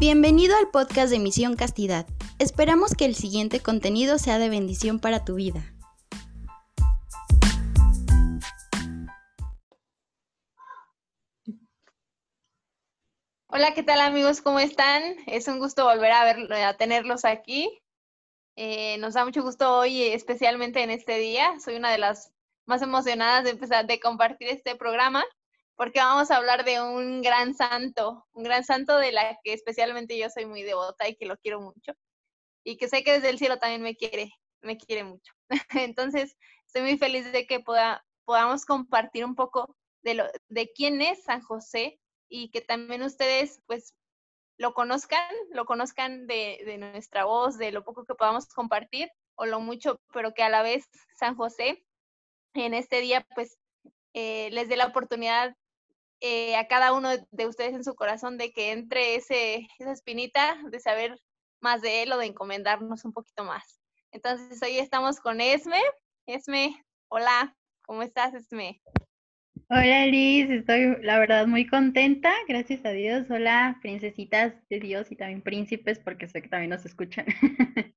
Bienvenido al podcast de Misión Castidad. Esperamos que el siguiente contenido sea de bendición para tu vida. Hola, ¿qué tal amigos? ¿Cómo están? Es un gusto volver a, ver, a tenerlos aquí. Eh, nos da mucho gusto hoy, especialmente en este día. Soy una de las más emocionadas de empezar de compartir este programa porque vamos a hablar de un gran santo, un gran santo de la que especialmente yo soy muy devota y que lo quiero mucho y que sé que desde el cielo también me quiere, me quiere mucho. Entonces, estoy muy feliz de que podamos compartir un poco de, lo, de quién es San José y que también ustedes pues lo conozcan, lo conozcan de, de nuestra voz, de lo poco que podamos compartir o lo mucho, pero que a la vez San José en este día pues eh, les dé la oportunidad eh, a cada uno de ustedes en su corazón de que entre ese, esa espinita de saber más de él o de encomendarnos un poquito más. Entonces hoy estamos con Esme. Esme, hola, ¿cómo estás Esme? Hola Liz, estoy la verdad muy contenta, gracias a Dios. Hola, princesitas de Dios y también príncipes, porque sé que también nos escuchan.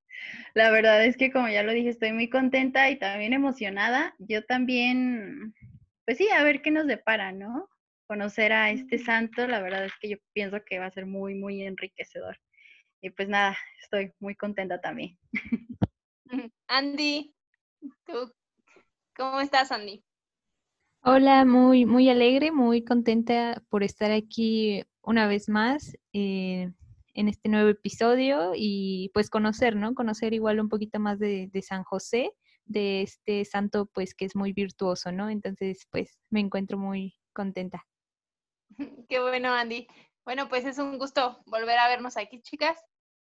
la verdad es que como ya lo dije, estoy muy contenta y también emocionada. Yo también, pues sí, a ver qué nos depara, ¿no? Conocer a este santo, la verdad es que yo pienso que va a ser muy, muy enriquecedor. Y pues nada, estoy muy contenta también. Andy, ¿tú cómo estás, Andy? Hola, muy, muy alegre, muy contenta por estar aquí una vez más eh, en este nuevo episodio y pues conocer, ¿no? Conocer igual un poquito más de, de San José, de este santo pues que es muy virtuoso, ¿no? Entonces pues me encuentro muy contenta. Qué bueno, Andy. Bueno, pues es un gusto volver a vernos aquí, chicas.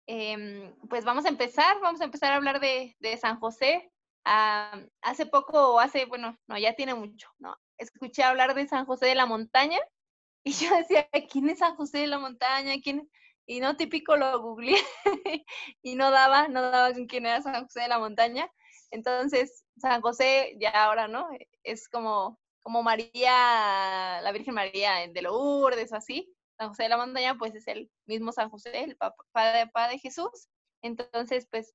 Em, pues vamos a empezar, vamos a empezar a hablar de, San José. Ah, hace poco, hace, bueno, no, ya tiene mucho, ¿no? Escuché hablar de San José de la Montaña y yo decía, ¿quién es San José de la Montaña? ¿Quién? Y no típico lo googleé y no daba, no daba quién era San José de la Montaña. Entonces, San José ya ahora, ¿no? Es como como María, la Virgen María de Lourdes o así, San José de la Montaña, pues es el mismo San José, el papá de, papá de Jesús. Entonces, pues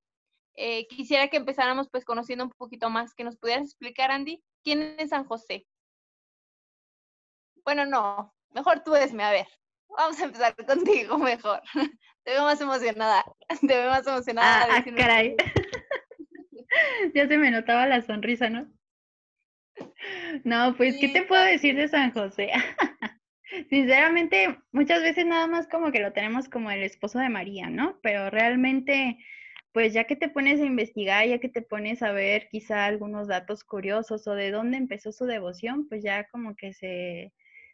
eh, quisiera que empezáramos pues conociendo un poquito más, que nos pudieras explicar, Andy, quién es San José. Bueno, no, mejor tú esme, a ver. Vamos a empezar contigo mejor. Te veo más emocionada. Te veo más emocionada. Ah, ah caray. ya se me notaba la sonrisa, ¿no? No, pues, ¿qué te puedo decir de San José? Sinceramente, muchas veces nada más como que lo tenemos como el esposo de María, ¿no? Pero realmente, pues ya que te pones a investigar, ya que te pones a ver quizá algunos datos curiosos o de dónde empezó su devoción, pues ya como que se,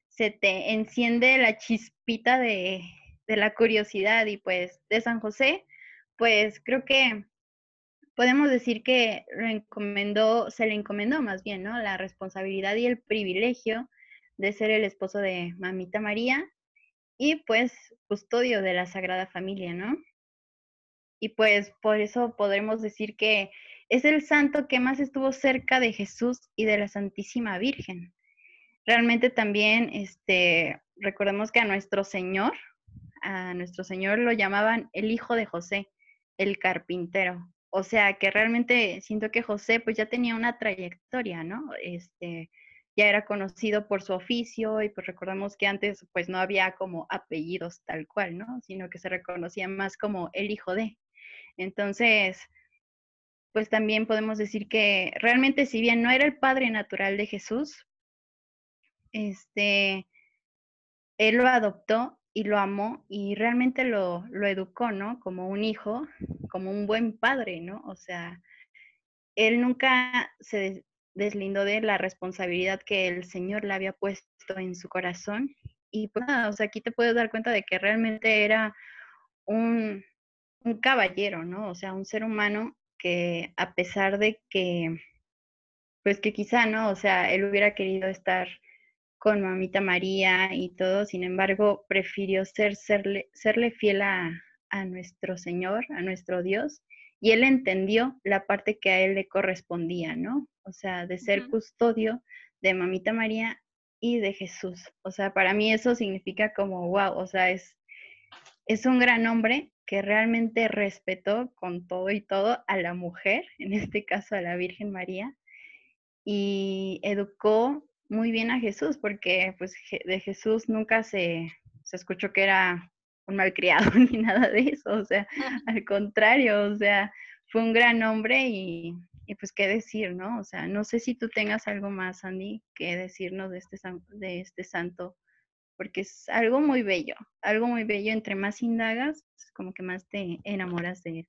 se te enciende la chispita de, de la curiosidad y pues de San José, pues creo que podemos decir que se le encomendó más bien, ¿no? La responsabilidad y el privilegio de ser el esposo de Mamita María y pues custodio de la Sagrada Familia, ¿no? Y pues por eso podremos decir que es el santo que más estuvo cerca de Jesús y de la Santísima Virgen. Realmente también, este, recordemos que a nuestro Señor, a nuestro Señor lo llamaban el Hijo de José, el carpintero, o sea, que realmente siento que José pues ya tenía una trayectoria, ¿no? Este, ya era conocido por su oficio y pues recordamos que antes pues no había como apellidos tal cual, ¿no? Sino que se reconocía más como el hijo de. Entonces, pues también podemos decir que realmente si bien no era el padre natural de Jesús, este, él lo adoptó y lo amó y realmente lo, lo educó, ¿no? Como un hijo, como un buen padre, ¿no? O sea, él nunca se deslindó de la responsabilidad que el Señor le había puesto en su corazón. Y pues nada, o sea, aquí te puedes dar cuenta de que realmente era un, un caballero, ¿no? O sea, un ser humano que a pesar de que, pues que quizá, ¿no? O sea, él hubiera querido estar con mamita María y todo, sin embargo, prefirió ser, serle, serle fiel a, nuestro Señor, a nuestro Dios, y él entendió la parte que a él le correspondía, ¿no? O sea, de ser custodio de mamita María y de Jesús. O sea, para mí eso significa como, wow, o sea, es, es un gran hombre que realmente respetó con todo y todo a la mujer, en este caso a la Virgen María, y educó muy bien a Jesús, porque pues de Jesús nunca se, se escuchó que era un malcriado ni nada de eso, o sea, al contrario, o sea, fue un gran hombre y, y, pues qué decir, ¿no? O sea, no sé si tú tengas algo más, Andy, que decirnos de este, de este santo porque es algo muy bello, algo muy bello. Entre más indagas, como que más te enamoras de él.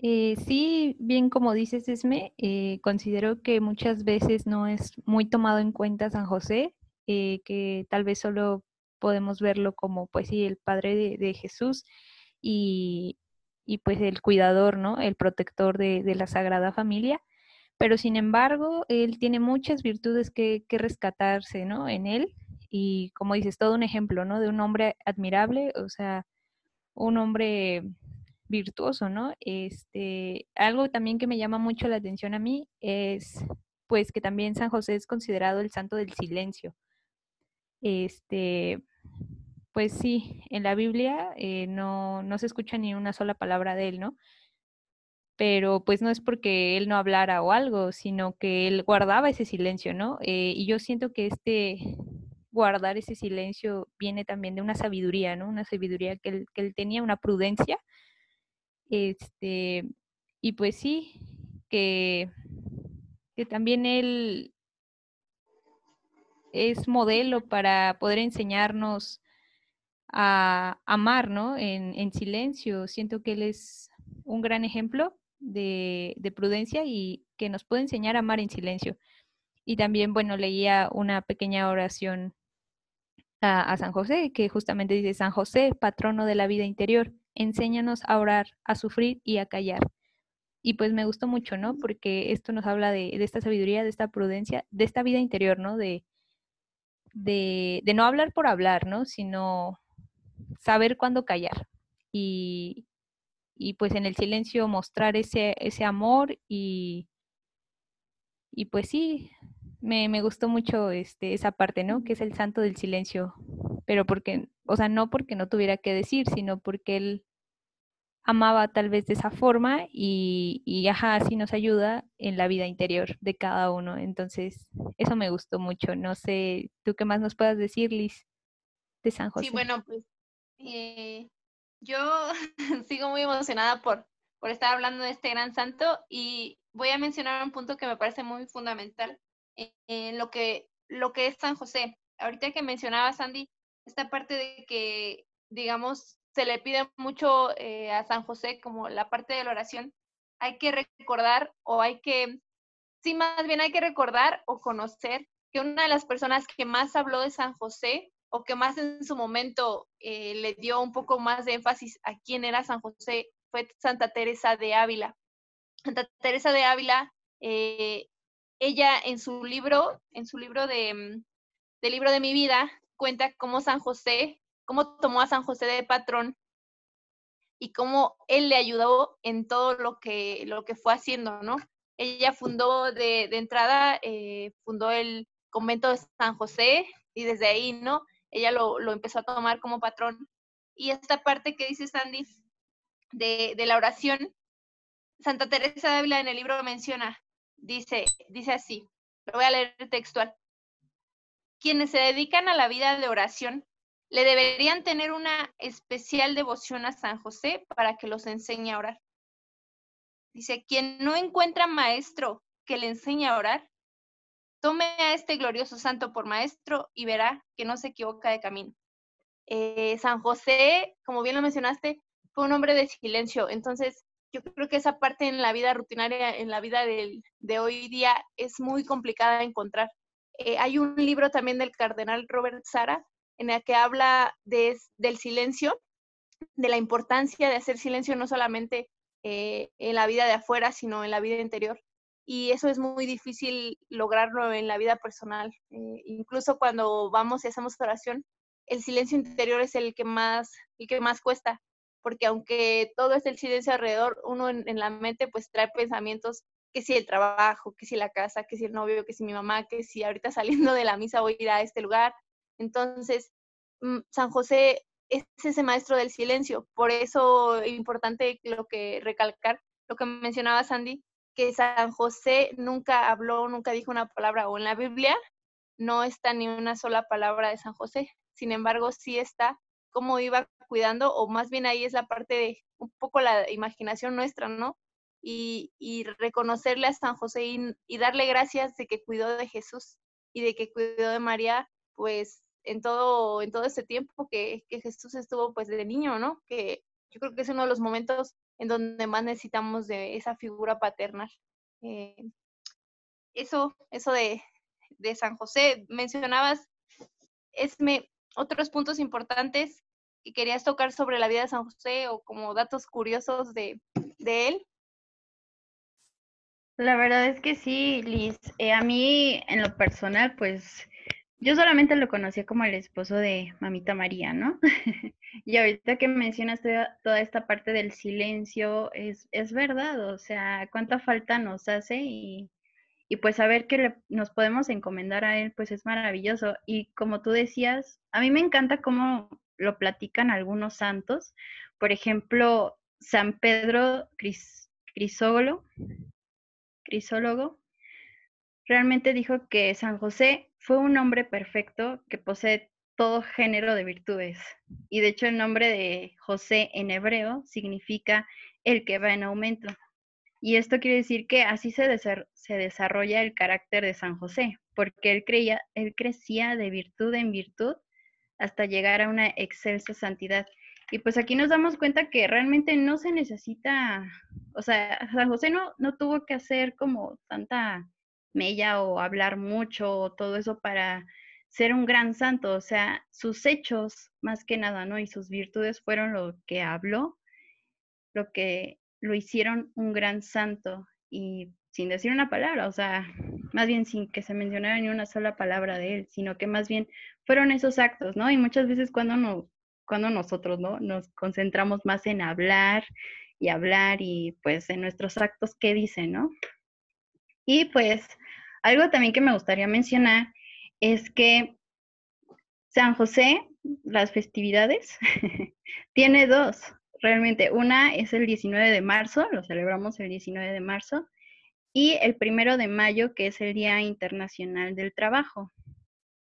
Eh, sí, bien como dices, Esme, eh, considero que muchas veces no es muy tomado en cuenta San José, eh, que tal vez solo podemos verlo como, pues sí, el padre de, Jesús y, pues el cuidador, ¿no? El protector de, de, la Sagrada Familia. Pero sin embargo, él tiene muchas virtudes que, que rescatarse, ¿no? En él y como dices, todo un ejemplo, ¿no? De un hombre admirable, o sea, un hombre virtuoso, ¿no? Este, algo también que me llama mucho la atención a mí es, pues, que también San José es considerado el santo del silencio. Este, pues sí, en la Biblia eh, no, no se escucha ni una sola palabra de él, ¿no? Pero pues no es porque él no hablara o algo, sino que él guardaba ese silencio, ¿no? Eh, y yo siento que este, guardar ese silencio viene también de una sabiduría, ¿no? Una sabiduría que él, que él tenía, una prudencia. Este, y pues sí, que, que también él es modelo para poder enseñarnos a amar, ¿no? En, en silencio. Siento que él es un gran ejemplo de, de, prudencia y que nos puede enseñar a amar en silencio. Y también, bueno, leía una pequeña oración a, San José, que justamente dice, San José, patrono de la vida interior, enséñanos a orar, a sufrir y a callar. Y pues me gustó mucho, ¿no? Porque esto nos habla de, esta sabiduría, de esta prudencia, de esta vida interior, ¿no? De, de, no hablar por hablar, ¿no? Sino saber cuándo callar. Y, y pues en el silencio mostrar ese, ese amor y, y pues sí, me, me gustó mucho este, esa parte, ¿no? Que es el santo del silencio, pero porque, o sea, no porque no tuviera que decir, sino porque él amaba tal vez de esa forma y, y ajá, así nos ayuda en la vida interior de cada uno. Entonces, eso me gustó mucho. No sé, ¿tú qué más nos puedas decir, Liz, de San José? Sí, bueno, pues eh, yo sigo muy emocionada por, por estar hablando de este gran santo y voy a mencionar un punto que me parece muy fundamental en lo que, lo que es San José. Ahorita que mencionaba Sandy, esta parte de que, digamos, se le pide mucho eh, a San José como la parte de la oración, hay que recordar o hay que, sí, más bien hay que recordar o conocer que una de las personas que más habló de San José o que más en su momento eh, le dio un poco más de énfasis a quién era San José fue Santa Teresa de Ávila. Santa Teresa de Ávila eh, ella en su libro, en su libro de, mm, del libro de mi vida, cuenta cómo San José, cómo tomó a San José de patrón y cómo él le ayudó en todo lo que, lo que fue haciendo, ¿no? Ella fundó de, de entrada, eh, fundó el convento de San José y desde ahí, ¿no? Ella lo, lo, empezó a tomar como patrón. Y esta parte que dice Sandy de, de la oración, Santa Teresa de Ávila en el libro menciona, Dice, dice así, lo voy a leer textual. Quienes se dedican a la vida de oración le deberían tener una especial devoción a San José para que los enseñe a orar. Dice, quien no encuentra maestro que le enseñe a orar, tome a este glorioso santo por maestro y verá que no se equivoca de camino. Eh, San José, como bien lo mencionaste, fue un hombre de silencio, entonces yo creo que esa parte en la vida rutinaria, en la vida de hoy día, es muy complicada de encontrar. Eh, hay un libro también del cardenal Robert Sara en el que habla de, del silencio, de la importancia de hacer silencio no solamente eh, en la vida de afuera, sino en la vida interior. Y eso es muy difícil lograrlo en la vida personal. Eh, incluso cuando vamos y hacemos oración, el silencio interior es el que más, el que más cuesta porque aunque todo es el silencio alrededor, uno en, la mente pues trae pensamientos que si el trabajo, que si la casa, que si el novio, que si mi mamá, que si ahorita saliendo de la misa voy a ir a este lugar. Entonces, mm, San José es ese maestro del silencio. Por eso es importante lo que recalcar, lo que mencionaba Sandy, que San José nunca habló, nunca dijo una palabra, o en la Biblia no está ni una sola palabra de San José. Sin embargo, sí está cómo iba cuidando, o más bien ahí es la parte de un poco la imaginación nuestra, ¿no? Y, reconocerle a San José y, y darle gracias de que cuidó de Jesús y de que cuidó de María, pues en todo, en todo ese tiempo que, Jesús estuvo pues de niño, ¿no? Que yo creo que es uno de los momentos en donde más necesitamos de esa figura paternal. Eh, eso, eso de, San José, mencionabas, Esme, otros puntos importantes que querías tocar sobre la vida de San José o como datos curiosos de, de él. La verdad es que sí, Liz. Eh, a mí, en lo personal, pues yo solamente lo conocía como el esposo de Mamita María, ¿no? y ahorita que mencionas toda, esta parte del silencio, es, es verdad, o sea, cuánta falta nos hace y, y pues saber que nos podemos encomendar a él, pues es maravilloso. Y como tú decías, a mí me encanta cómo lo platican algunos santos, por ejemplo, San Pedro Crisólogo, Crisólogo, realmente dijo que San José fue un hombre perfecto que posee todo género de virtudes. Y de hecho el nombre de José en hebreo significa el que va en aumento. Y esto quiere decir que así se, se desarrolla el carácter de San José, porque él, creía, él crecía de virtud en virtud hasta llegar a una excelsa santidad. Y pues aquí nos damos cuenta que realmente no se necesita, o sea, San José no, no tuvo que hacer como tanta mella o hablar mucho o todo eso para ser un gran santo, o sea, sus hechos más que nada, ¿no? Y sus virtudes fueron lo que habló, lo que lo hicieron un gran santo y sin decir una palabra, o sea, más bien sin que se mencionara ni una sola palabra de él, sino que más bien fueron esos actos, ¿no? Y muchas veces cuando, no, cuando nosotros, ¿no? Nos concentramos más en hablar y hablar y pues en nuestros actos, ¿qué dicen, ¿no? Y pues algo también que me gustaría mencionar es que San José, las festividades, tiene dos, realmente. Una es el 19 de marzo, lo celebramos el 19 de marzo, y el primero de mayo, que es el Día Internacional del Trabajo.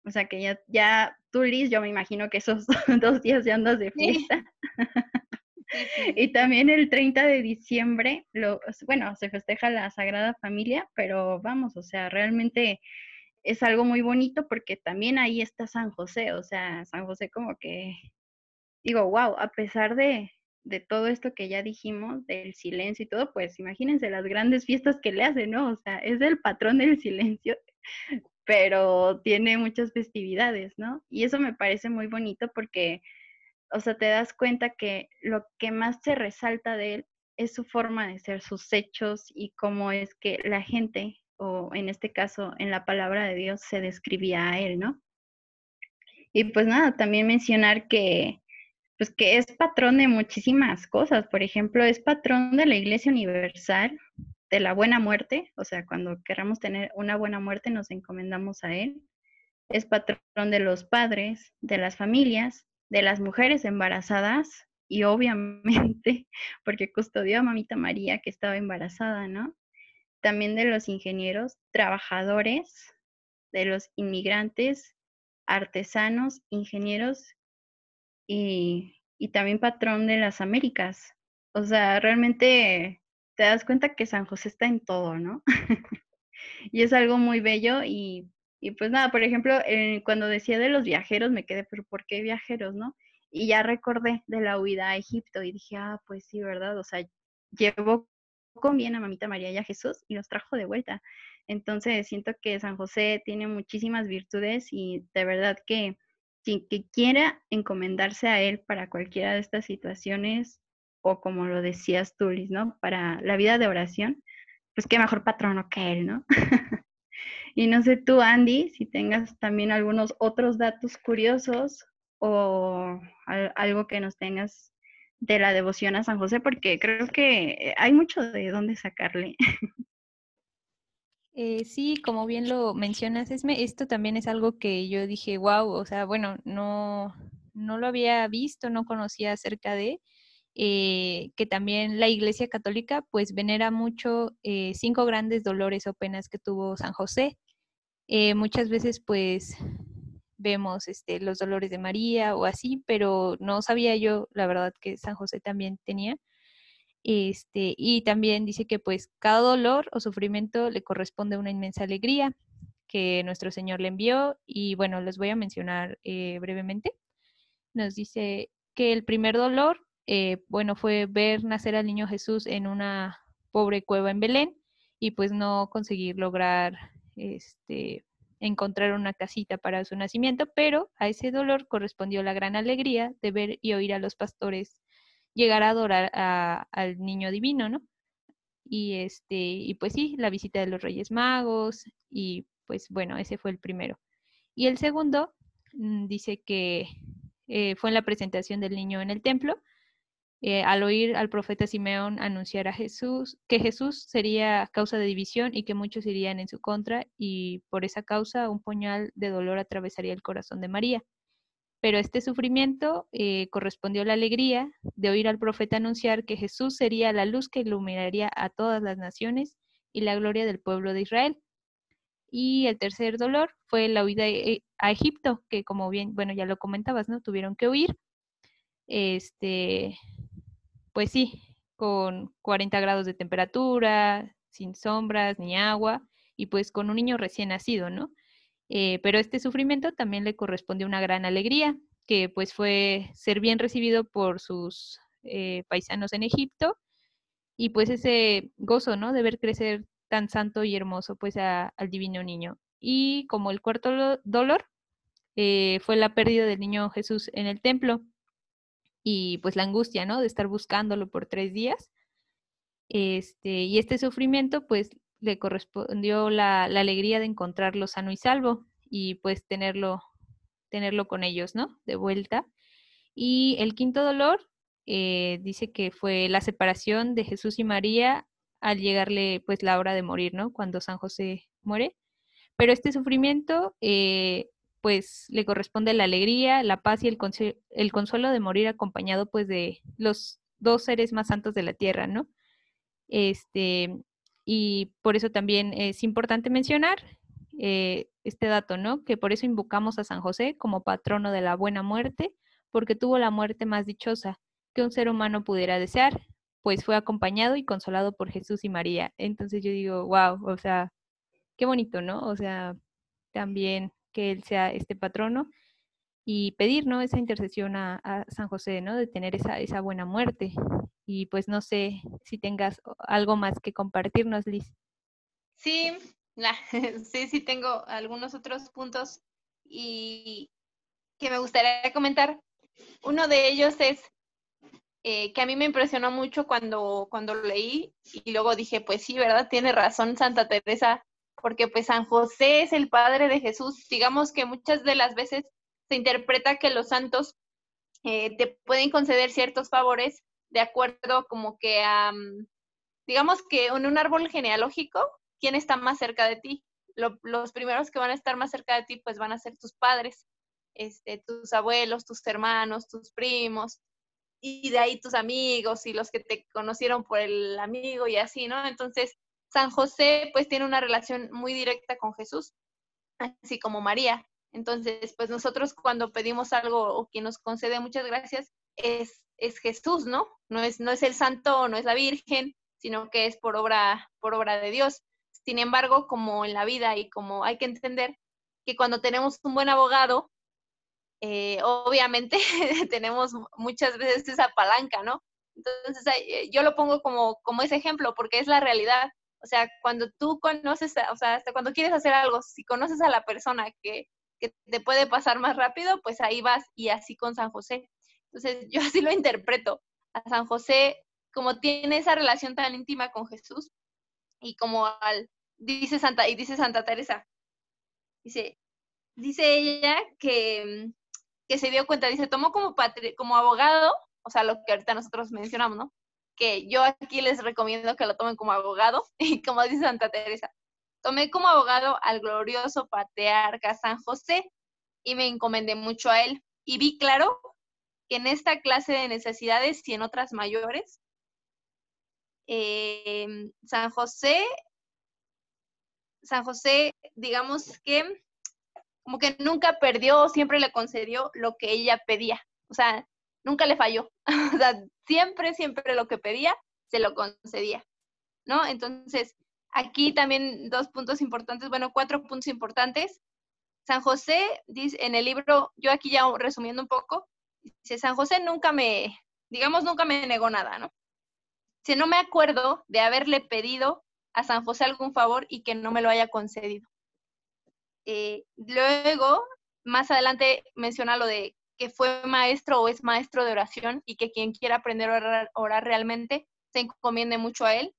O sea que ya, ya tú, Liz, yo me imagino que esos dos días ya andas de fiesta. Y también el 30 de diciembre, lo, bueno, se festeja la Sagrada Familia, pero vamos, o sea, realmente es algo muy bonito porque también ahí está San José, o sea, San José como que, digo, wow, a pesar de, de todo esto que ya dijimos, del silencio y todo, pues imagínense las grandes fiestas que le hace, ¿no? O sea, es el patrón del silencio, pero tiene muchas festividades, ¿no? Y eso me parece muy bonito porque o sea, te das cuenta que lo que más se resalta de él es su forma de ser, sus hechos y cómo es que la gente, o en este caso en la palabra de Dios, se describía a él, ¿no? Y pues nada, también mencionar que, pues que es patrón de muchísimas cosas. Por ejemplo, es patrón de la Iglesia Universal, de la buena muerte, o sea, cuando queramos tener una buena muerte nos encomendamos a él. Es patrón de los padres, de las familias, de las mujeres embarazadas y obviamente porque custodió a mamita María que estaba embarazada, ¿no? También de los ingenieros, trabajadores, de los inmigrantes, artesanos, ingenieros y, y también patrón de las Américas. O sea, realmente te das cuenta que San José está en todo, ¿no? y es algo muy bello y y pues nada, por ejemplo, eh, cuando decía de los viajeros, me quedé, pero ¿por qué viajeros, no? Y ya recordé de la huida a Egipto y dije, ah, pues sí, ¿verdad? O sea, llevó con bien a Mamita María y a Jesús y los trajo de vuelta. Entonces, siento que San José tiene muchísimas virtudes y de verdad que quien quiera encomendarse a él para cualquiera de estas situaciones, o como lo decías tú, Liz, ¿no? Para la vida de oración, pues qué mejor patrono que él, ¿no? Y no sé tú, Andy, si tengas también algunos otros datos curiosos o algo que nos tengas de la devoción a San José, porque creo que hay mucho de dónde sacarle. Eh, sí, como bien lo mencionas, Esme, esto también es algo que yo dije, wow, o sea, bueno, no, no lo había visto, no conocía acerca de, eh, que también la Iglesia Católica pues venera mucho eh, cinco grandes dolores o penas que tuvo San José. Eh, muchas veces pues vemos este, los dolores de María o así, pero no sabía yo la verdad que San José también tenía. Este, y también dice que pues cada dolor o sufrimiento le corresponde una inmensa alegría que nuestro Señor le envió y bueno, les voy a mencionar eh, brevemente. Nos dice que el primer dolor, eh, bueno, fue ver nacer al niño Jesús en una pobre cueva en Belén y pues no conseguir lograr este, encontrar una casita para su nacimiento, pero a ese dolor correspondió la gran alegría de ver y oír a los pastores llegar a adorar al niño divino, ¿no? Y este, y pues sí, la visita de los Reyes Magos, y pues bueno, ese fue el primero. Y el segundo mm, dice que eh, fue en la presentación del niño en el templo, eh, al oír al profeta Simeón anunciar a Jesús, que Jesús sería causa de división y que muchos irían en su contra, y por esa causa un puñal de dolor atravesaría el corazón de María. Pero este sufrimiento eh, correspondió a la alegría de oír al profeta anunciar que Jesús sería la luz que iluminaría a todas las naciones y la gloria del pueblo de Israel. Y el tercer dolor fue la huida e, a Egipto, que como bien, bueno, ya lo comentabas, ¿no? Tuvieron que huir. Este, pues sí, con 40 grados de temperatura, sin sombras ni agua, y pues con un niño recién nacido, ¿no? Eh, pero este sufrimiento también le correspondió una gran alegría, que pues fue ser bien recibido por sus eh, paisanos en Egipto, y pues ese gozo, ¿no? De ver crecer tan santo y hermoso, pues al divino niño. Y como el cuarto dolor, eh, fue la pérdida del niño Jesús en el templo y pues la angustia, ¿no? De estar buscándolo por tres días. Este, y este sufrimiento, pues le correspondió la, alegría de encontrarlo sano y salvo y pues tenerlo, tenerlo con ellos, ¿no? De vuelta. Y el quinto dolor eh, dice que fue la separación de Jesús y María al llegarle pues la hora de morir, ¿no? Cuando San José muere. Pero este sufrimiento eh, pues le corresponde la alegría, la paz y el, el consuelo de morir acompañado pues de los dos seres más santos de la tierra, ¿no? Este, y por eso también es importante mencionar eh, este dato, ¿no? Que por eso invocamos a San José como patrono de la buena muerte, porque tuvo la muerte más dichosa que un ser humano pudiera desear, pues fue acompañado y consolado por Jesús y María. Entonces yo digo, wow, o sea, qué bonito, ¿no? O sea, también que él sea este patrono y pedir, ¿no? Esa intercesión a, San José, ¿no? De tener esa, esa buena muerte. Y pues no sé si tengas algo más que compartirnos, Liz. Sí, sí, sí tengo algunos otros puntos y que me gustaría comentar. Uno de ellos es eh, que a mí me impresionó mucho cuando, cuando leí y luego dije, pues sí, ¿verdad? Tiene razón Santa Teresa porque pues San José es el padre de Jesús. Digamos que muchas de las veces se interpreta que los santos eh, te pueden conceder ciertos favores de acuerdo como que a, mm, digamos que en un árbol genealógico, ¿quién está más cerca de ti? los primeros que van a estar más cerca de ti pues van a ser tus padres, este, tus abuelos, tus hermanos, tus primos, y de ahí tus amigos y los que te conocieron por el amigo y así, ¿no? Entonces, San José pues tiene una relación muy directa con Jesús, así como María. Entonces, pues nosotros cuando pedimos algo o quien nos concede muchas gracias es, es Jesús, ¿no? No es, no es el santo, no es la Virgen, sino que es por obra, por obra de Dios. Sin embargo, como en la vida y como hay que entender que cuando tenemos un buen abogado, eh, obviamente tenemos muchas veces esa palanca, ¿no? Entonces yo lo pongo como, como ese ejemplo porque es la realidad. O sea, cuando tú conoces, o sea, hasta cuando quieres hacer algo, si conoces a la persona que, que te puede pasar más rápido, pues ahí vas y así con San José. Entonces, yo así lo interpreto. A San José, como tiene esa relación tan íntima con Jesús, y como al, dice Santa, y dice Santa Teresa, dice, dice ella que, que se dio cuenta, dice, tomó como, como abogado, o sea, lo que ahorita nosotros mencionamos, ¿no? Que yo aquí les recomiendo que lo tomen como abogado, y como dice Santa Teresa, tomé como abogado al glorioso patriarca San José y me encomendé mucho a él. y vi claro que en esta clase de necesidades y en otras mayores, em, San José, San José, digamos que como que nunca perdió, siempre le concedió lo que ella pedía. O sea, nunca le falló. o sea, siempre, siempre lo que pedía, se lo concedía. ¿No? Entonces, aquí también dos puntos importantes, bueno, cuatro puntos importantes. San José, dice en el libro, yo aquí ya resumiendo un poco, dice, San José nunca me, digamos, nunca me negó nada, ¿no? Si no me acuerdo de haberle pedido a San José algún favor y que no me lo haya concedido. Eh, luego, más adelante menciona lo de que fue maestro o es maestro de oración y que quien quiera aprender a orar, realmente se encomiende mucho a él.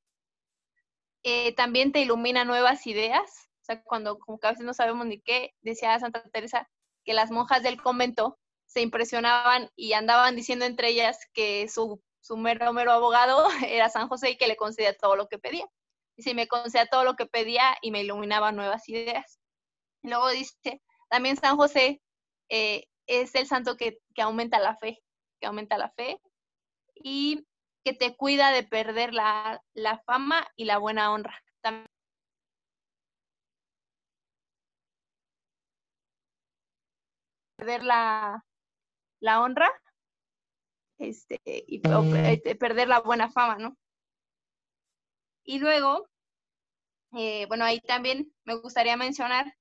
Eh, también te ilumina nuevas ideas, o sea, cuando como que a veces no sabemos ni qué, decía Santa Teresa que las monjas del convento se impresionaban y andaban diciendo entre ellas que su, su mero, mero abogado era San José y que le concedía todo lo que pedía. Y si me concedía todo lo que pedía y me iluminaba nuevas ideas. Luego dice, también San José eh, es el santo que, aumenta la fe, que aumenta la fe y que te cuida de perder la, fama y la buena honra. También perder la, honra este, y eh, perder la buena fama, ¿no? Y luego, eh, bueno, ahí también me gustaría mencionar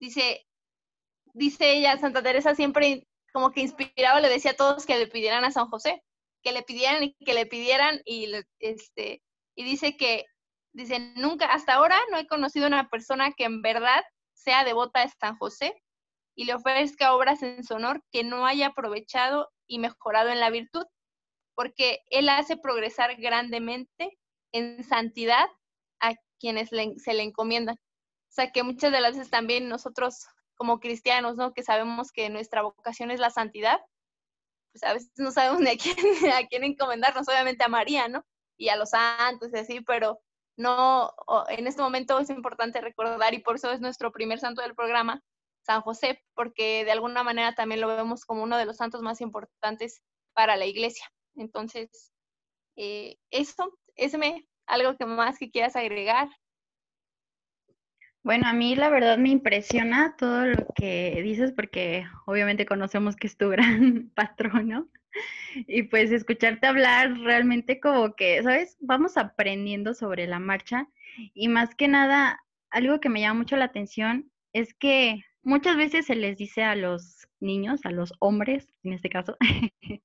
dice, dice ella, Santa Teresa siempre como que inspiraba, le decía a todos que le pidieran a San José, que le pidieran y que le pidieran y este y dice que dice, nunca hasta ahora no he conocido una persona que en verdad sea devota de San José y le ofrezca obras en su honor que no haya aprovechado y mejorado en la virtud, porque él hace progresar grandemente en santidad a quienes se le encomiendan. O sea, que muchas de las veces también nosotros como cristianos, ¿no? Que sabemos que nuestra vocación es la santidad, pues a veces no sabemos ni a quién, a quién encomendarnos, obviamente a María, ¿no? Y a los santos y así, pero no, en este momento es importante recordar y por eso es nuestro primer santo del programa, San José, porque de alguna manera también lo vemos como uno de los santos más importantes para la iglesia. Entonces, eh, eso, es algo que más que quieras agregar. Bueno, a mí la verdad me impresiona todo lo que dices porque obviamente conocemos que es tu gran patrono y pues escucharte hablar realmente como que, ¿sabes? Vamos aprendiendo sobre la marcha y más que nada, algo que me llama mucho la atención es que muchas veces se les dice a los niños, a los hombres en este caso,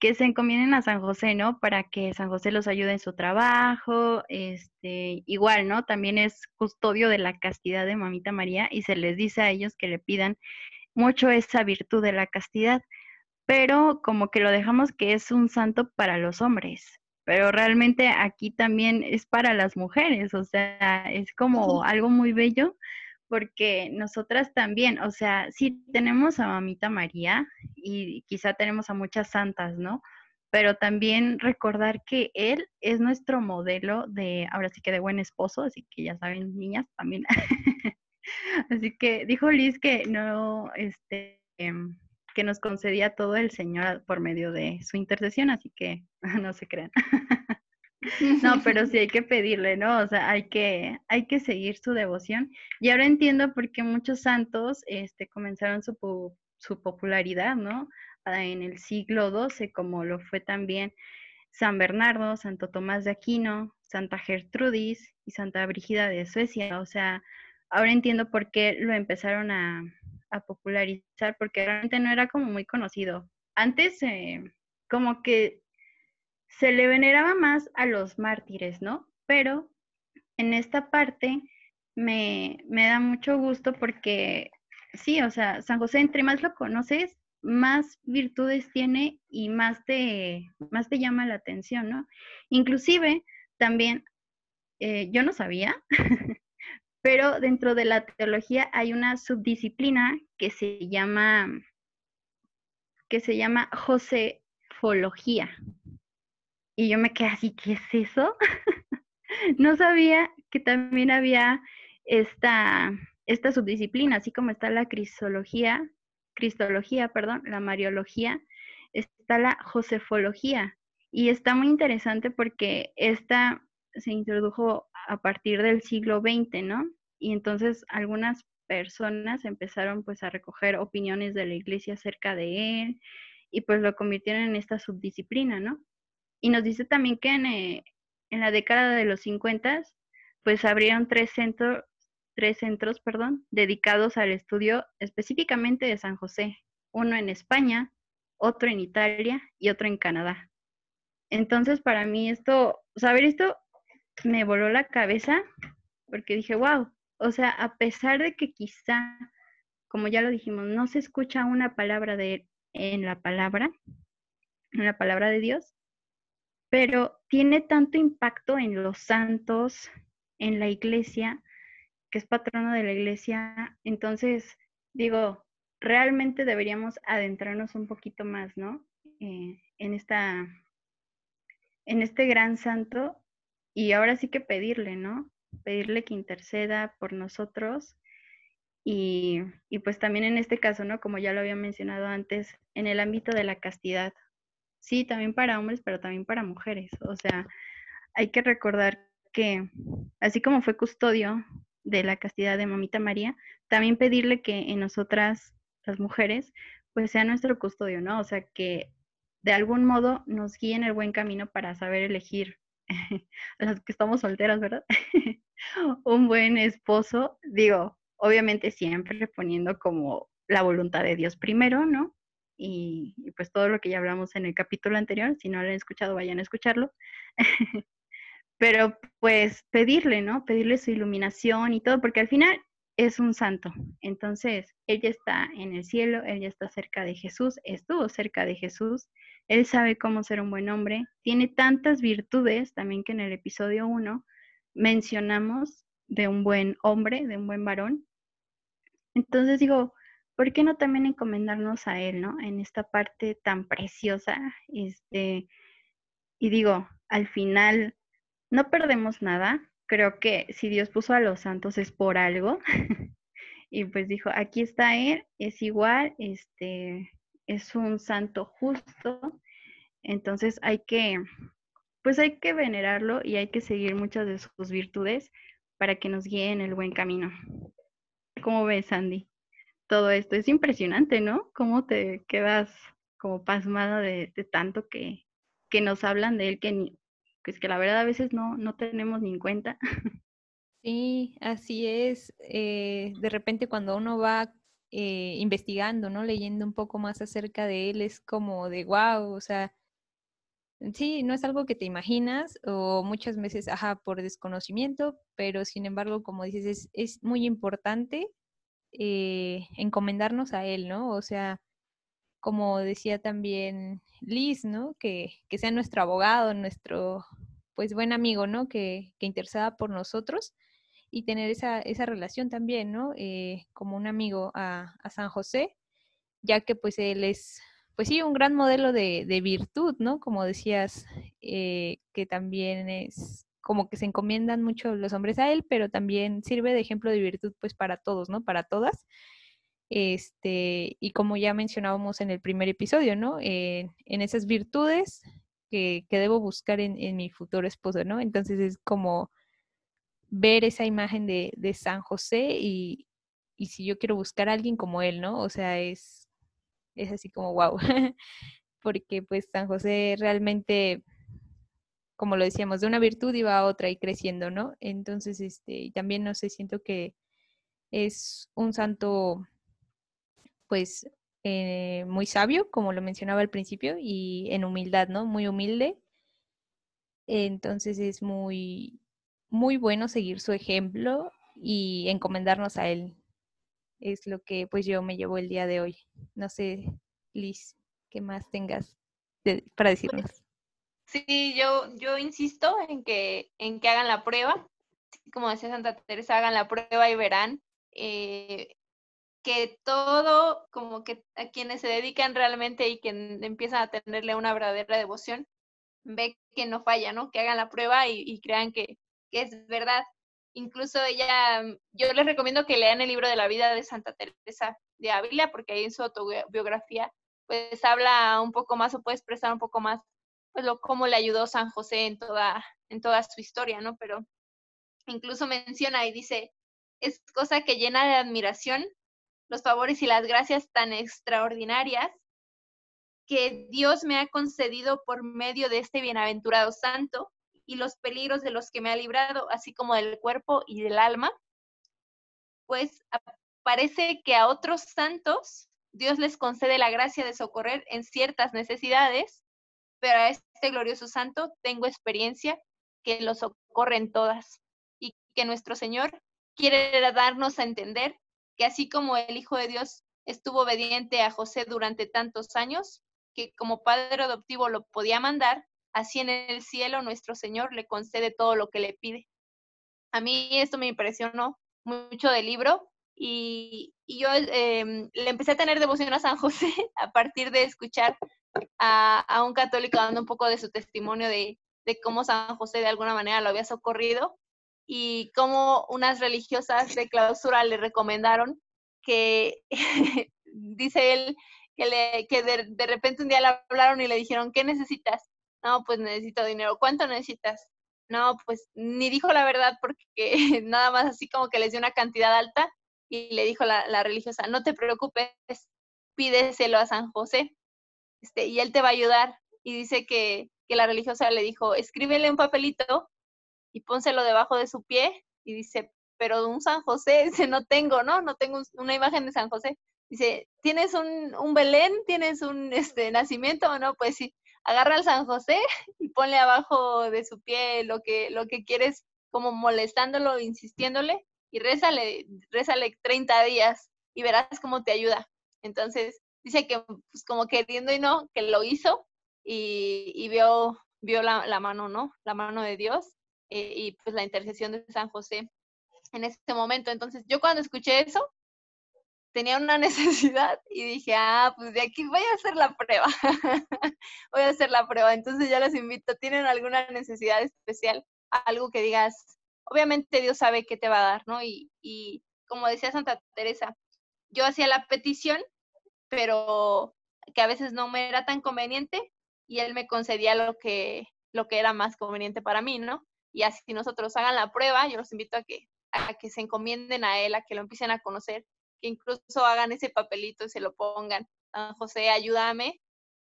que se encomienden a San José, ¿no? Para que San José los ayude en su trabajo, este, igual, ¿no? También es custodio de la castidad de Mamita María y se les dice a ellos que le pidan mucho esa virtud de la castidad, pero como que lo dejamos que es un santo para los hombres, pero realmente aquí también es para las mujeres, o sea, es como algo muy bello porque nosotras también, o sea, sí tenemos a Mamita María y quizá tenemos a muchas santas, ¿no? Pero también recordar que Él es nuestro modelo de, ahora sí que de buen esposo, así que ya saben, niñas también. así que dijo Liz que no, este, em, que nos concedía todo el Señor por medio de su intercesión, así que no se crean. No, pero sí hay que pedirle, ¿no? O sea, hay que, hay que seguir su devoción. Y ahora entiendo por qué muchos santos este, comenzaron su, su popularidad, ¿no? Ah, en el siglo XII, como lo fue también San Bernardo, Santo Tomás de Aquino, Santa Gertrudis y Santa Brígida de Suecia. O sea, ahora entiendo por qué lo empezaron a, a popularizar, porque realmente no era como muy conocido. Antes, eh, como que se le veneraba más a los mártires, ¿no? Pero en esta parte me, da mucho gusto porque sí, o sea, San José, entre más lo conoces, más virtudes tiene y más te, más te llama la atención, ¿no? Inclusive, también, eh, yo no sabía, pero dentro de la teología hay una subdisciplina que se llama, que se llama Josefología. Y yo me quedé así, ¿qué es eso? no sabía que también había esta, esta subdisciplina, así como está la crisología, cristología, perdón, la mariología, está la josefología. Y está muy interesante porque esta se introdujo a partir del siglo XX, ¿no? Y entonces algunas personas empezaron pues a recoger opiniones de la iglesia acerca de él y pues lo convirtieron en esta subdisciplina, ¿no? Y nos dice también que en, eh, en la década de los 50 pues abrieron tres centros, tres centros, perdón, dedicados al estudio específicamente de San José, uno en España, otro en Italia y otro en Canadá. Entonces, para mí esto, saber esto me voló la cabeza porque dije, wow, o sea, a pesar de que quizá, como ya lo dijimos, no se escucha una palabra de en la palabra, en la palabra de Dios, pero tiene tanto impacto en los santos, en la iglesia, que es patrono de la iglesia. Entonces, digo, realmente deberíamos adentrarnos un poquito más, ¿no? Eh, en esta, en este gran santo y ahora sí que pedirle, ¿no? Pedirle que interceda por nosotros y, y pues también en este caso, ¿no? Como ya lo había mencionado antes, en el ámbito de la castidad. Sí, también para hombres, pero también para mujeres. O sea, hay que recordar que así como fue custodio de la castidad de Mamita María, también pedirle que en nosotras, las mujeres, pues sea nuestro custodio, ¿no? O sea, que de algún modo nos guíe en el buen camino para saber elegir, las que estamos solteras, ¿verdad? Un buen esposo, digo, obviamente siempre poniendo como la voluntad de Dios primero, ¿no? Y, pues todo lo que ya hablamos en el capítulo anterior, si no lo han escuchado, vayan a escucharlo. pero pues pedirle, ¿no? Pedirle su iluminación y todo, porque al final es un santo. Entonces, él ya está en el cielo, él ya está cerca de Jesús, estuvo cerca de Jesús, él sabe cómo ser un buen hombre, tiene tantas virtudes también que en el episodio 1 mencionamos de un buen hombre, de un buen varón. Entonces digo, ¿por qué no también encomendarnos a él, ¿no? En esta parte tan preciosa, este, y digo, al final no perdemos nada. Creo que si Dios puso a los santos es por algo. y pues dijo, aquí está Él, es igual, este, es un santo justo. Entonces hay que, pues hay que venerarlo y hay que seguir muchas de sus virtudes para que nos guíe en el buen camino. ¿Cómo ves, Andy? Todo esto es impresionante, ¿no? ¿Cómo te quedas como pasmada de, tanto que, que nos hablan de él que pues que la verdad a veces no, no tenemos ni en cuenta. Sí, así es. Eh, de repente cuando uno va eh, investigando, ¿no? Leyendo un poco más acerca de él, es como de wow, o sea, sí, no es algo que te imaginas o muchas veces, ajá, por desconocimiento, pero sin embargo, como dices, es, es muy importante eh, encomendarnos a él, ¿no? O sea, como decía también Liz, ¿no? Que, que sea nuestro abogado, nuestro, pues, buen amigo, ¿no? Que, que interesada por nosotros y tener esa, esa relación también, ¿no? Eh, como un amigo a, a, San José, ya que pues él es, pues sí, un gran modelo de, de virtud, ¿no? Como decías, eh, que también es como que se encomiendan mucho los hombres a él, pero también sirve de ejemplo de virtud pues para todos, ¿no? Para todas. Este, y como ya mencionábamos en el primer episodio, ¿no? Eh, en esas virtudes que, que debo buscar en, en, mi futuro esposo, ¿no? Entonces es como ver esa imagen de, de San José y, y, si yo quiero buscar a alguien como él, ¿no? O sea, es, es así como wow, porque pues San José realmente, como lo decíamos, de una virtud iba a otra y creciendo, ¿no? Entonces, este, también no sé, siento que es un santo pues eh, muy sabio, como lo mencionaba al principio, y en humildad, ¿no? Muy humilde. Entonces es muy, muy bueno seguir su ejemplo y encomendarnos a él. Es lo que pues yo me llevo el día de hoy. No sé, Liz, ¿qué más tengas para decirnos? Sí, yo, yo insisto en que, en que hagan la prueba. Como decía Santa Teresa, hagan la prueba y verán. Eh, que todo, como que a quienes se dedican realmente y que empiezan a tenerle una verdadera devoción, ve que no falla, ¿no? Que hagan la prueba y, crean que, que, es verdad. Incluso ella, yo les recomiendo que lean el libro de la vida de Santa Teresa. de Ávila, porque ahí en su autobiografía pues habla un poco más o puede expresar un poco más pues lo cómo le ayudó San José en toda en toda su historia, ¿no? Pero incluso menciona y dice, es cosa que llena de admiración los favores y las gracias tan extraordinarias que Dios me ha concedido por medio de este bienaventurado santo y los peligros de los que me ha librado, así como del cuerpo y del alma, pues parece que a otros santos Dios les concede la gracia de socorrer en ciertas necesidades, pero a este glorioso santo tengo experiencia que lo socorre en todas y que nuestro Señor quiere darnos a entender que así como el Hijo de Dios estuvo obediente a José durante tantos años, que como padre adoptivo lo podía mandar, así en el cielo nuestro Señor le concede todo lo que le pide. A mí esto me impresionó mucho del libro y, yo em, le empecé a tener devoción a San José a partir de escuchar a, un católico dando un poco de su testimonio de, cómo San José de alguna manera lo había socorrido y cómo unas religiosas de clausura le recomendaron que, dice él, que, le, que de, de, repente un día le hablaron y le dijeron, ¿qué necesitas? No, pues necesito dinero. ¿Cuánto necesitas? No, pues ni dijo la verdad porque nada más así como que les dio una cantidad alta y le dijo la, la religiosa, no te preocupes, pídeselo a San José este, y él te va a ayudar. Y dice que, que la religiosa le dijo, escríbele un papelito y pónselo debajo de su pie y dice, pero un San José, dice, no tengo, ¿no? No tengo una imagen de San José. Dice, ¿tienes un, un Belén? ¿Tienes un este, nacimiento o no? Pues sí, agarra al San José y ponle abajo de su pie lo que, lo que quieres, como molestándolo, insistiéndole, y rézale, rézale 30 días y verás cómo te ayuda. Entonces, dice que pues como queriendo y no, que lo hizo y, y vio, vio la, la, mano, ¿no? La mano de Dios eh, y pues la intercesión de San José en ese momento. Entonces, yo cuando escuché eso, tenía una necesidad y dije, ah, pues de aquí voy a hacer la prueba. voy a hacer la prueba. Entonces ya les invito, ¿tienen alguna necesidad especial? Algo que digas, obviamente Dios sabe qué te va a dar, ¿no? Y, y como decía Santa Teresa, yo hacía la petición, pero que a veces no me era tan conveniente y él me concedía lo que, lo que era más conveniente para mí, ¿no? Y así nosotros hagan la prueba, yo los invito a que, a que se encomienden a él, a que lo empiecen a conocer, que incluso hagan ese papelito y se lo pongan. San José, ayúdame,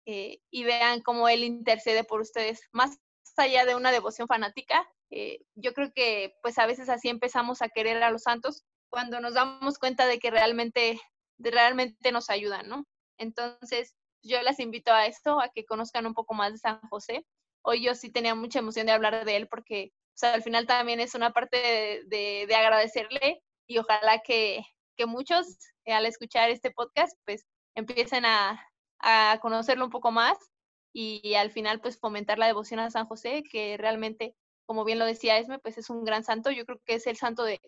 eh, y vean cómo él intercede por ustedes. Más allá de una devoción fanática, eh, yo creo que pues a veces así empezamos a querer a los santos cuando nos damos cuenta de que realmente, realmente nos ayudan, ¿no? Entonces, yo les invito a esto, a que conozcan un poco más de San José. Hoy yo sí tenía mucha emoción de hablar de él porque o sea, al final también es una parte de, de, agradecerle y ojalá que, que muchos eh, al escuchar este podcast pues empiecen a, a conocerlo un poco más y, al final pues fomentar la devoción a San José, que realmente, como bien lo decía Esme, pues es un gran santo. Yo creo que es el santo de,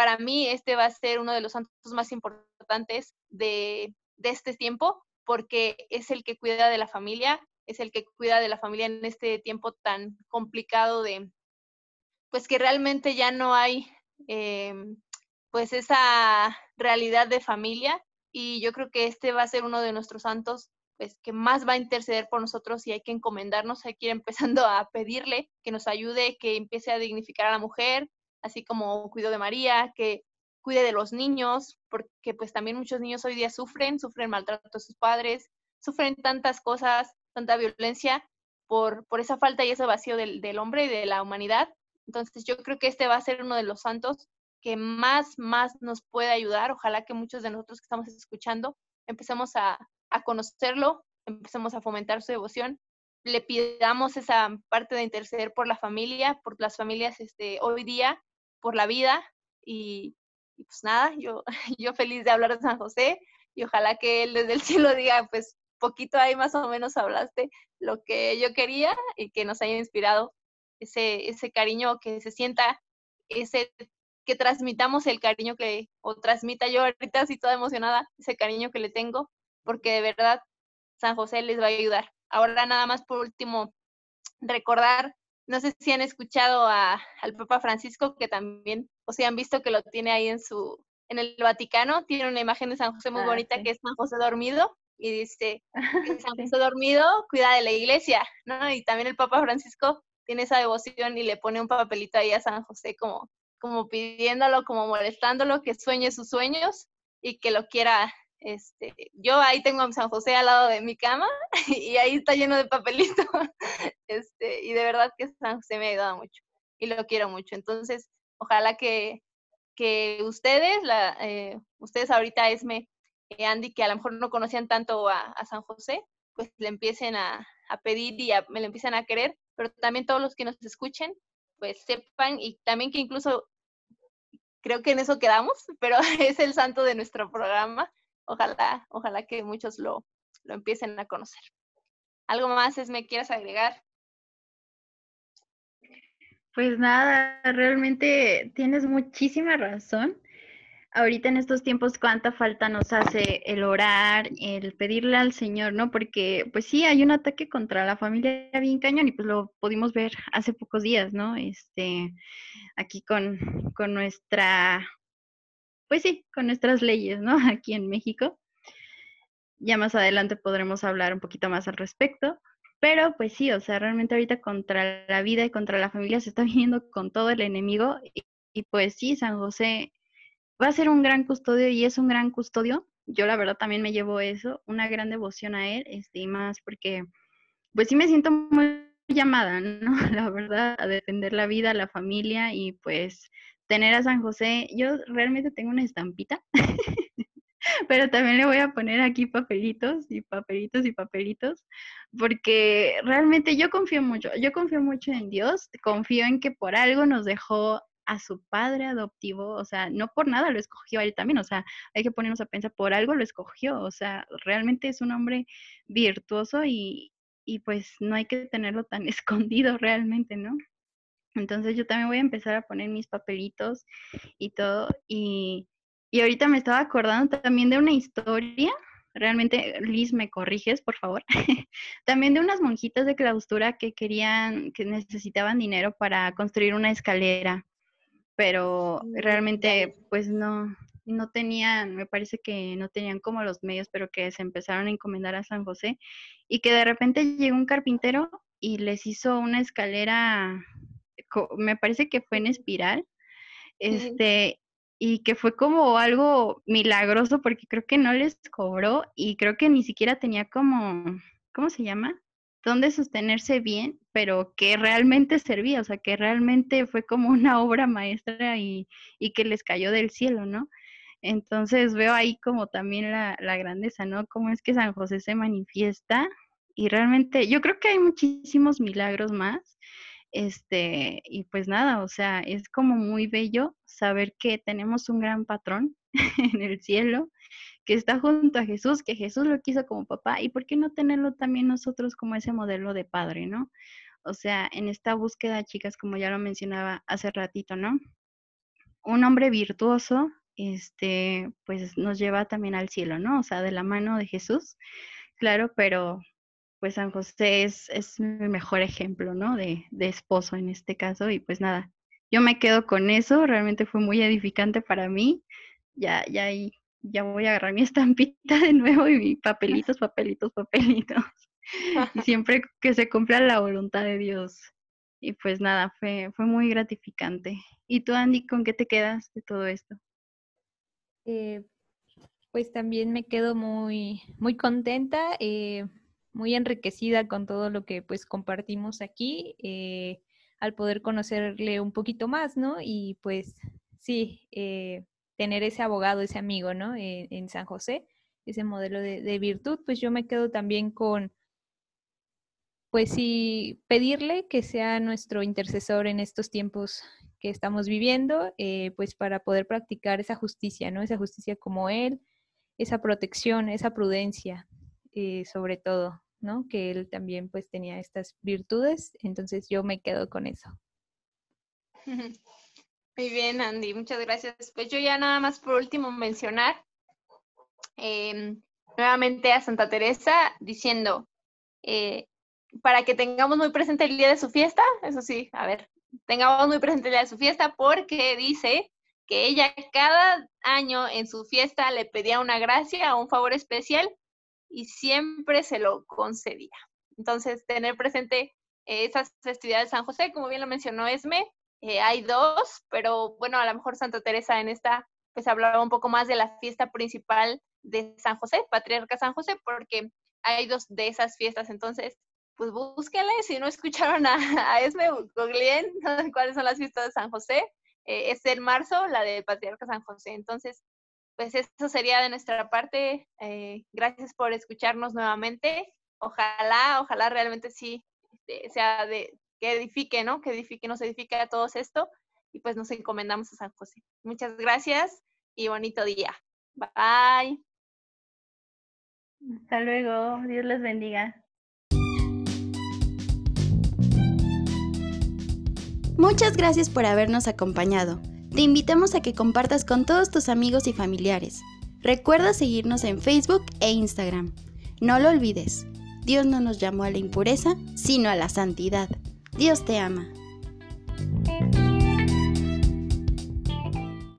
para mí este va a ser uno de los santos más importantes de, este tiempo, porque es el que cuida de la familia, es el que cuida de la familia en este tiempo tan complicado de, pues que realmente ya no hay em, pues esa realidad de familia. Y yo creo que este va a ser uno de nuestros santos pues que más va a interceder por nosotros y hay que encomendarnos, hay que ir empezando a pedirle que nos ayude, que empiece a dignificar a la mujer, así como cuido de María, que cuide de los niños, porque pues también muchos niños hoy día sufren, sufren maltrato a sus padres, sufren tantas cosas, tanta violencia por, por esa falta y ese vacío del, del hombre y de la humanidad. Entonces yo creo que este va a ser uno de los santos que más, más nos puede ayudar. Ojalá que muchos de nosotros que estamos escuchando empecemos a, a conocerlo, empecemos a fomentar su devoción, le pidamos esa parte de interceder por la familia, por las familias este, hoy día, por la vida y, y, pues nada, yo, yo feliz de hablar de San José y ojalá que él desde el cielo diga, pues poquito ahí más o menos hablaste lo que yo quería y que nos haya inspirado ese, ese cariño que se sienta, ese que transmitamos el cariño que, o transmita yo ahorita así toda emocionada, ese cariño que le tengo, porque de verdad San José les va a ayudar. Ahora nada más por último, recordar, no sé si han escuchado a, al Papa Francisco, que también, o si han visto que lo tiene ahí en su, en el Vaticano tiene una imagen de San José muy Ah, bonita sí. que es San José dormido y dice, que San José dormido cuida de la iglesia, ¿no? Y también el Papa Francisco tiene esa devoción y le pone un papelito ahí a San José como, como pidiéndolo, como molestándolo, que sueñe sus sueños y que lo quiera. Este, yo ahí tengo a San José al lado de mi cama y ahí está lleno de papelitos. Este, y de verdad que San José me ha ayudado mucho y lo quiero mucho. Entonces, ojalá que, que ustedes, la, eh, ustedes ahorita, Esme, eh, Andy, que a lo mejor no conocían tanto a, a San José, pues le empiecen a, a pedir y a- me lo empiecen a querer, pero también todos los que nos escuchen, pues sepan y también que incluso creo que en eso quedamos, pero es el santo de nuestro programa. Ojalá, ojalá que muchos lo, lo empiecen a conocer. ¿Algo más, Esme, quieras agregar? Pues nada, realmente tienes muchísima razón. Ahorita en estos tiempos, cuánta falta nos hace el orar, el pedirle al Señor, ¿no? Porque, pues sí, hay un ataque contra la familia bien cañón y pues lo pudimos ver hace pocos días, ¿no? Este, aquí con, con nuestra, pues sí, con nuestras leyes, ¿no? Aquí en México. Ya más adelante podremos hablar un poquito más al respecto. Pero pues sí, o sea, realmente ahorita contra la vida y contra la familia se está viniendo con todo el enemigo y, pues sí, San José va a ser un gran custodio y es un gran custodio. Yo la verdad también me llevo eso, una gran devoción a él, este, y más porque pues sí me siento muy llamada, ¿no? La verdad, a defender la vida, la familia y pues tener a San José. Yo realmente tengo una estampita pero también le voy a poner aquí papelitos y papelitos y papelitos, porque realmente yo confío mucho, yo confío mucho en Dios, confío en que por algo nos dejó a su padre adoptivo, o sea, no por nada lo escogió a él también, o sea, hay que ponernos a pensar, por algo lo escogió, o sea, realmente es un hombre virtuoso y, y pues no hay que tenerlo tan escondido realmente, ¿no? Entonces yo también voy a empezar a poner mis papelitos y todo, y y ahorita me estaba acordando también de una historia, realmente Liz, me corriges, por favor, también de unas monjitas de clausura que querían, que necesitaban dinero para construir una escalera, pero realmente pues no, no tenían, me parece que no tenían como los medios, pero que se empezaron a encomendar a San José y que de repente llegó un carpintero y les hizo una escalera, me parece que fue en espiral, este, y que fue como algo milagroso porque creo que no les cobró y creo que ni siquiera tenía como, ¿cómo se llama? Dónde sostenerse bien, pero que realmente servía, o sea, que realmente fue como una obra maestra y, y que les cayó del cielo, ¿no? Entonces veo ahí como también la, la grandeza, ¿no? Cómo es que San José se manifiesta y realmente yo creo que hay muchísimos milagros más este, y pues nada, o sea, es como muy bello saber que tenemos un gran patrón en el cielo, que está junto a Jesús, que Jesús lo quiso como papá, y por qué no tenerlo también nosotros como ese modelo de padre, ¿no? O sea, en esta búsqueda, chicas, como ya lo mencionaba hace ratito, ¿no? Un hombre virtuoso, este, pues nos lleva también al cielo, ¿no? O sea, de la mano de Jesús, claro, pero pues San José es, es mi mejor ejemplo, ¿no? De, de, esposo en este caso. Y pues nada, yo me quedo con eso, realmente fue muy edificante para mí. Ya, ya, ya voy a agarrar mi estampita de nuevo y papelitos, papelitos, papelitos. y siempre que se cumpla la voluntad de Dios. Y pues nada, fue, fue muy gratificante. ¿Y tú, Andy, con qué te quedas de todo esto? Eh, pues también me quedo muy, muy contenta. Eh, muy enriquecida con todo lo que pues compartimos aquí, eh, al poder conocerle un poquito más, ¿no? Y pues sí, eh, tener ese abogado, ese amigo, ¿no? Eh, en San José, ese modelo de, de, virtud, pues yo me quedo también con, pues sí, pedirle que sea nuestro intercesor en estos tiempos que estamos viviendo, pues para poder practicar esa justicia, ¿no? Esa justicia como él, esa protección, esa prudencia, eh, sobre todo, ¿no? Que él también pues tenía estas virtudes, entonces yo me quedo con eso. Muy bien, Andy, muchas gracias. Pues yo ya nada más por último mencionar eh, nuevamente a Santa Teresa diciendo, eh, para que tengamos muy presente el día de su fiesta, eso sí, a ver, tengamos muy presente el día de su fiesta porque dice que ella cada año en su fiesta le pedía una gracia un favor especial y siempre se lo concedía. Entonces, tener presente esas festividades de San José, como bien lo mencionó Esme, eh, hay dos, pero bueno, a lo mejor Santa Teresa en esta pues hablaba un poco más de la fiesta principal de San José, Patriarca San José, porque hay dos de esas fiestas, entonces pues búsquenle, si no escucharon a, a Esme, googleen cuáles son las fiestas de San José, eh, es en marzo la de Patriarca San José, entonces pues eso sería de nuestra parte, eh, gracias por escucharnos nuevamente, ojalá, ojalá realmente sí este, sea de que edifique, ¿no? Que edifique, nos edifique a todos esto y pues nos encomendamos a San José. Muchas gracias y bonito día. Bye. Hasta luego. Dios les bendiga. Muchas gracias por habernos acompañado. Te invitamos a que compartas con todos tus amigos y familiares. Recuerda seguirnos en Facebook e Instagram. No lo olvides, Dios no nos llamó a la impureza, sino a la santidad. Dios te ama.